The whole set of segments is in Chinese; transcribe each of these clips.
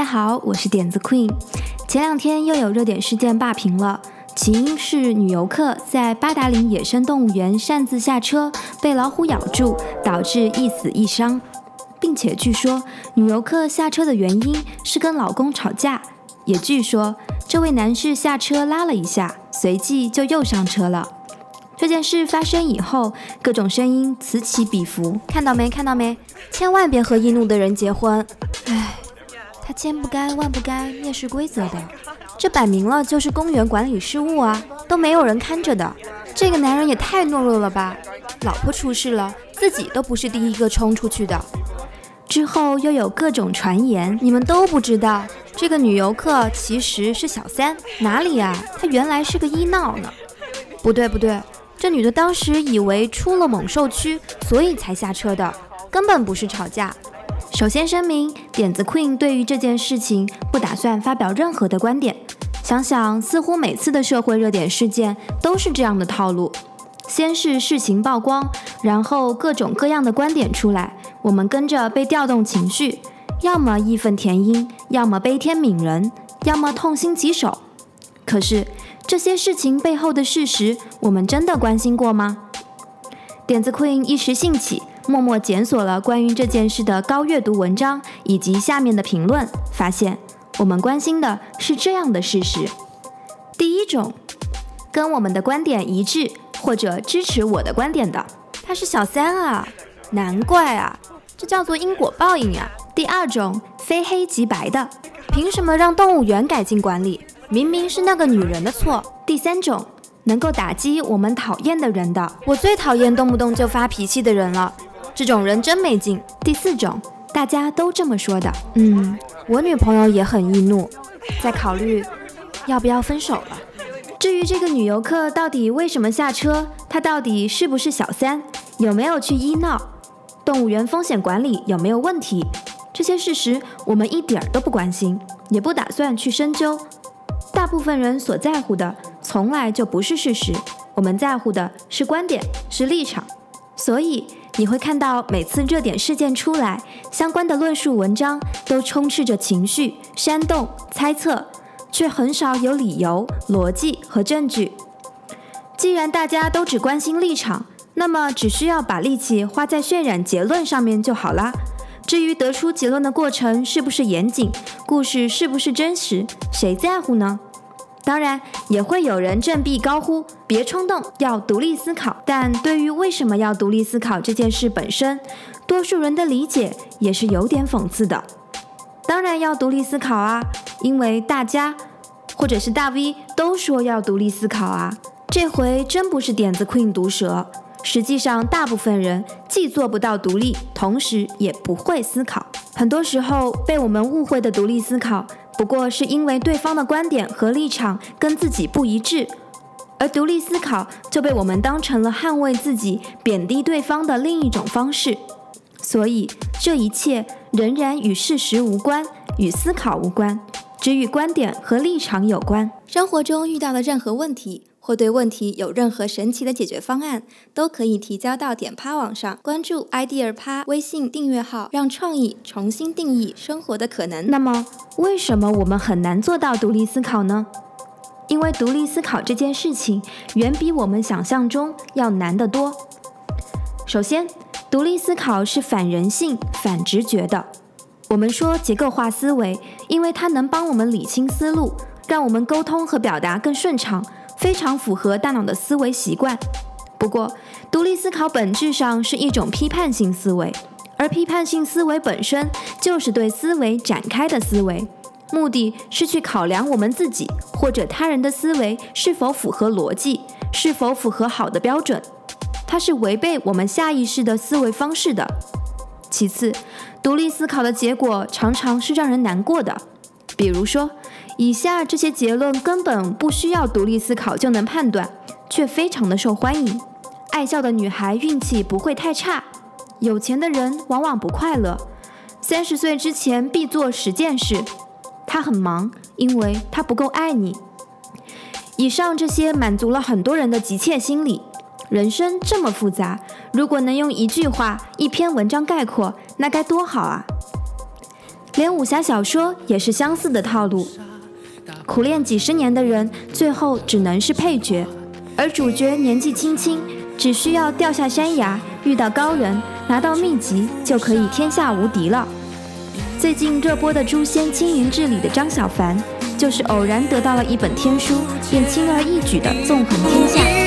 大家好，我是点子 Queen。前两天又有热点事件霸屏了，起因是女游客在八达岭野生动物园擅自下车，被老虎咬住，导致一死一伤，并且据说女游客下车的原因是跟老公吵架，也据说这位男士下车拉了一下，随即就又上车了。这件事发生以后，各种声音此起彼伏，看到没？看到没？千万别和易怒的人结婚。唉，他千不该万不该蔑视规则的，这摆明了就是公园管理失误啊，都没有人看着的。这个男人也太懦弱了吧！老婆出事了，自己都不是第一个冲出去的。之后又有各种传言，你们都不知道，这个女游客其实是小三。哪里啊？她原来是个医闹呢。不对不对。这女的当时以为出了猛兽区，所以才下车的，根本不是吵架。首先声明，点子 Queen 对于这件事情不打算发表任何的观点。想想，似乎每次的社会热点事件都是这样的套路：先是事情曝光，然后各种各样的观点出来，我们跟着被调动情绪，要么义愤填膺，要么悲天悯人，要么痛心疾首。可是。这些事情背后的事实，我们真的关心过吗？点子 Queen 一时兴起，默默检索了关于这件事的高阅读文章以及下面的评论，发现我们关心的是这样的事实：第一种，跟我们的观点一致或者支持我的观点的，他是小三啊，难怪啊，这叫做因果报应啊。第二种，非黑即白的，凭什么让动物园改进管理？明明是那个女人的错。第三种，能够打击我们讨厌的人的，我最讨厌动不动就发脾气的人了，这种人真没劲。第四种，大家都这么说的，嗯，我女朋友也很易怒，在考虑要不要分手了。至于这个女游客到底为什么下车，她到底是不是小三，有没有去医闹，动物园风险管理有没有问题，这些事实我们一点儿都不关心，也不打算去深究。大部分人所在乎的从来就不是事实，我们在乎的是观点，是立场。所以你会看到每次热点事件出来，相关的论述文章都充斥着情绪、煽动、猜测，却很少有理由、逻辑和证据。既然大家都只关心立场，那么只需要把力气花在渲染结论上面就好啦。至于得出结论的过程是不是严谨，故事是不是真实，谁在乎呢？当然也会有人振臂高呼“别冲动，要独立思考”。但对于为什么要独立思考这件事本身，多数人的理解也是有点讽刺的。当然要独立思考啊，因为大家或者是大 V 都说要独立思考啊。这回真不是点子 Queen 毒舌，实际上大部分人既做不到独立，同时也不会思考。很多时候被我们误会的独立思考。不过是因为对方的观点和立场跟自己不一致，而独立思考就被我们当成了捍卫自己、贬低对方的另一种方式。所以这一切仍然与事实无关，与思考无关，只与观点和立场有关。生活中遇到的任何问题。或对问题有任何神奇的解决方案，都可以提交到点趴网上，关注 idea 趴微信订阅号，让创意重新定义生活的可能。那么，为什么我们很难做到独立思考呢？因为独立思考这件事情远比我们想象中要难得多。首先，独立思考是反人性、反直觉的。我们说结构化思维，因为它能帮我们理清思路，让我们沟通和表达更顺畅。非常符合大脑的思维习惯。不过，独立思考本质上是一种批判性思维，而批判性思维本身就是对思维展开的思维，目的是去考量我们自己或者他人的思维是否符合逻辑，是否符合好的标准。它是违背我们下意识的思维方式的。其次，独立思考的结果常常是让人难过的，比如说。以下这些结论根本不需要独立思考就能判断，却非常的受欢迎。爱笑的女孩运气不会太差，有钱的人往往不快乐。三十岁之前必做十件事，他很忙，因为他不够爱你。以上这些满足了很多人的急切心理。人生这么复杂，如果能用一句话、一篇文章概括，那该多好啊！连武侠小说也是相似的套路。苦练几十年的人，最后只能是配角，而主角年纪轻轻，只需要掉下山崖，遇到高人，拿到秘籍，就可以天下无敌了。最近热播的《诛仙青云志》里的张小凡，就是偶然得到了一本天书，便轻而易举的纵横天下。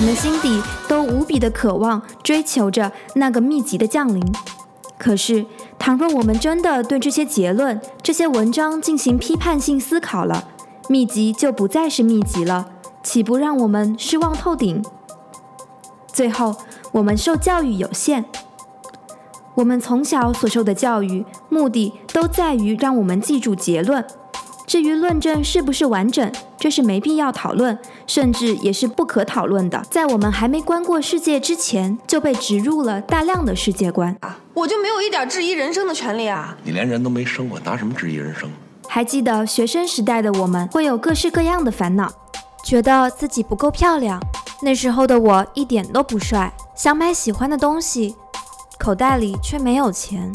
我们心底都无比的渴望，追求着那个秘籍的降临。可是，倘若我们真的对这些结论、这些文章进行批判性思考了，秘籍就不再是秘籍了，岂不让我们失望透顶？最后，我们受教育有限，我们从小所受的教育目的都在于让我们记住结论。至于论证是不是完整，这是没必要讨论，甚至也是不可讨论的。在我们还没观过世界之前，就被植入了大量的世界观啊！我就没有一点质疑人生的权利啊！你连人都没生过，拿什么质疑人生？还记得学生时代的我们，会有各式各样的烦恼，觉得自己不够漂亮。那时候的我一点都不帅，想买喜欢的东西，口袋里却没有钱。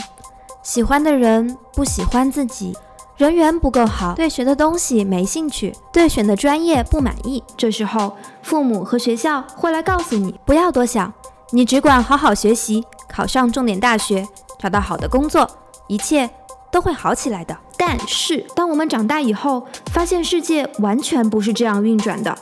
喜欢的人不喜欢自己。人缘不够好，对学的东西没兴趣，对选的专业不满意。这时候，父母和学校会来告诉你，不要多想，你只管好好学习，考上重点大学，找到好的工作，一切都会好起来的。但是，当我们长大以后，发现世界完全不是这样运转的，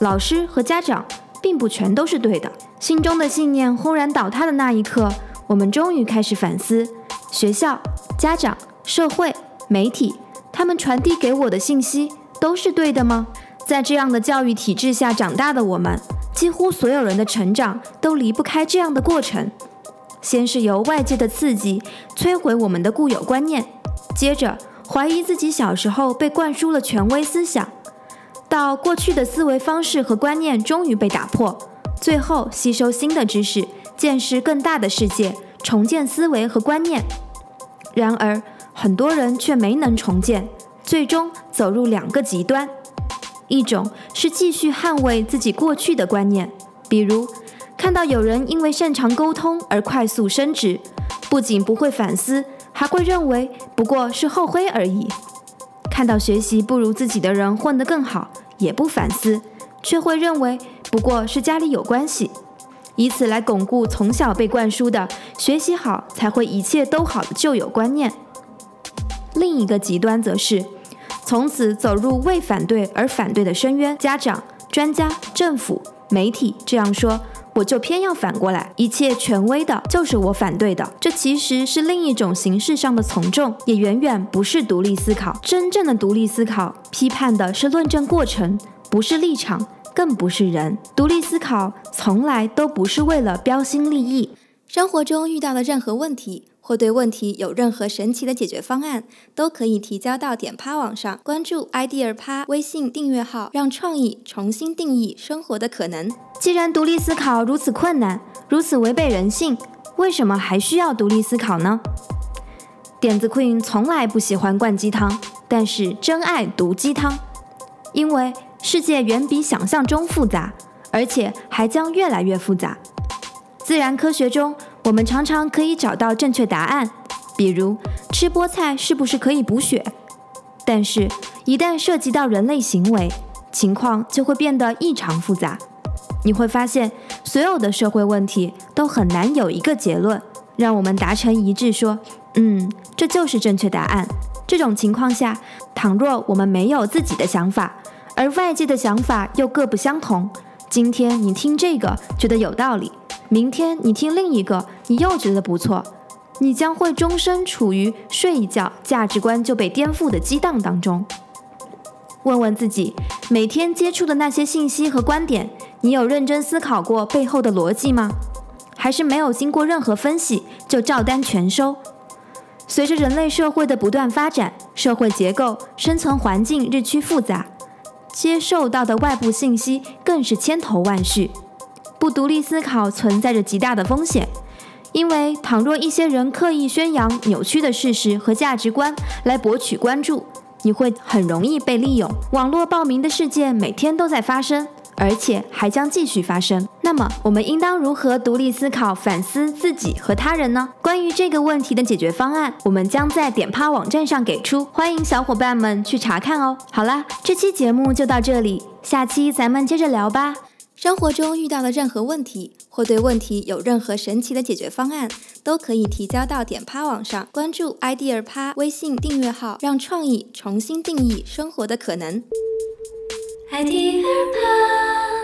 老师和家长并不全都是对的。心中的信念轰然倒塌的那一刻，我们终于开始反思：学校、家长、社会。媒体，他们传递给我的信息都是对的吗？在这样的教育体制下长大的我们，几乎所有人的成长都离不开这样的过程：先是由外界的刺激摧毁我们的固有观念，接着怀疑自己小时候被灌输了权威思想，到过去的思维方式和观念终于被打破，最后吸收新的知识，见识更大的世界，重建思维和观念。然而，很多人却没能重建，最终走入两个极端：一种是继续捍卫自己过去的观念，比如看到有人因为擅长沟通而快速升职，不仅不会反思，还会认为不过是后悔而已；看到学习不如自己的人混得更好，也不反思，却会认为不过是家里有关系，以此来巩固从小被灌输的“学习好才会一切都好”的旧有观念。另一个极端则是，从此走入为反对而反对的深渊。家长、专家、政府、媒体这样说，我就偏要反过来，一切权威的就是我反对的。这其实是另一种形式上的从众，也远远不是独立思考。真正的独立思考，批判的是论证过程，不是立场，更不是人。独立思考从来都不是为了标新立异。生活中遇到的任何问题。或对问题有任何神奇的解决方案，都可以提交到点趴网上，关注 idea 趴微信订阅号，让创意重新定义生活的可能。既然独立思考如此困难，如此违背人性，为什么还需要独立思考呢？点子 Queen 从来不喜欢灌鸡汤，但是真爱毒鸡汤，因为世界远比想象中复杂，而且还将越来越复杂。自然科学中。我们常常可以找到正确答案，比如吃菠菜是不是可以补血？但是，一旦涉及到人类行为，情况就会变得异常复杂。你会发现，所有的社会问题都很难有一个结论，让我们达成一致，说，嗯，这就是正确答案。这种情况下，倘若我们没有自己的想法，而外界的想法又各不相同，今天你听这个觉得有道理。明天你听另一个，你又觉得不错，你将会终身处于睡一觉价值观就被颠覆的激荡当中。问问自己，每天接触的那些信息和观点，你有认真思考过背后的逻辑吗？还是没有经过任何分析就照单全收？随着人类社会的不断发展，社会结构、生存环境日趋复杂，接受到的外部信息更是千头万绪。不独立思考存在着极大的风险，因为倘若一些人刻意宣扬扭曲的事实和价值观来博取关注，你会很容易被利用。网络暴民的事件每天都在发生。而且还将继续发生。那么，我们应当如何独立思考、反思自己和他人呢？关于这个问题的解决方案，我们将在点趴网站上给出，欢迎小伙伴们去查看哦。好啦，这期节目就到这里，下期咱们接着聊吧。生活中遇到的任何问题，或对问题有任何神奇的解决方案，都可以提交到点趴网上，关注 idea 趴微信订阅号，让创意重新定义生活的可能。idea 趴。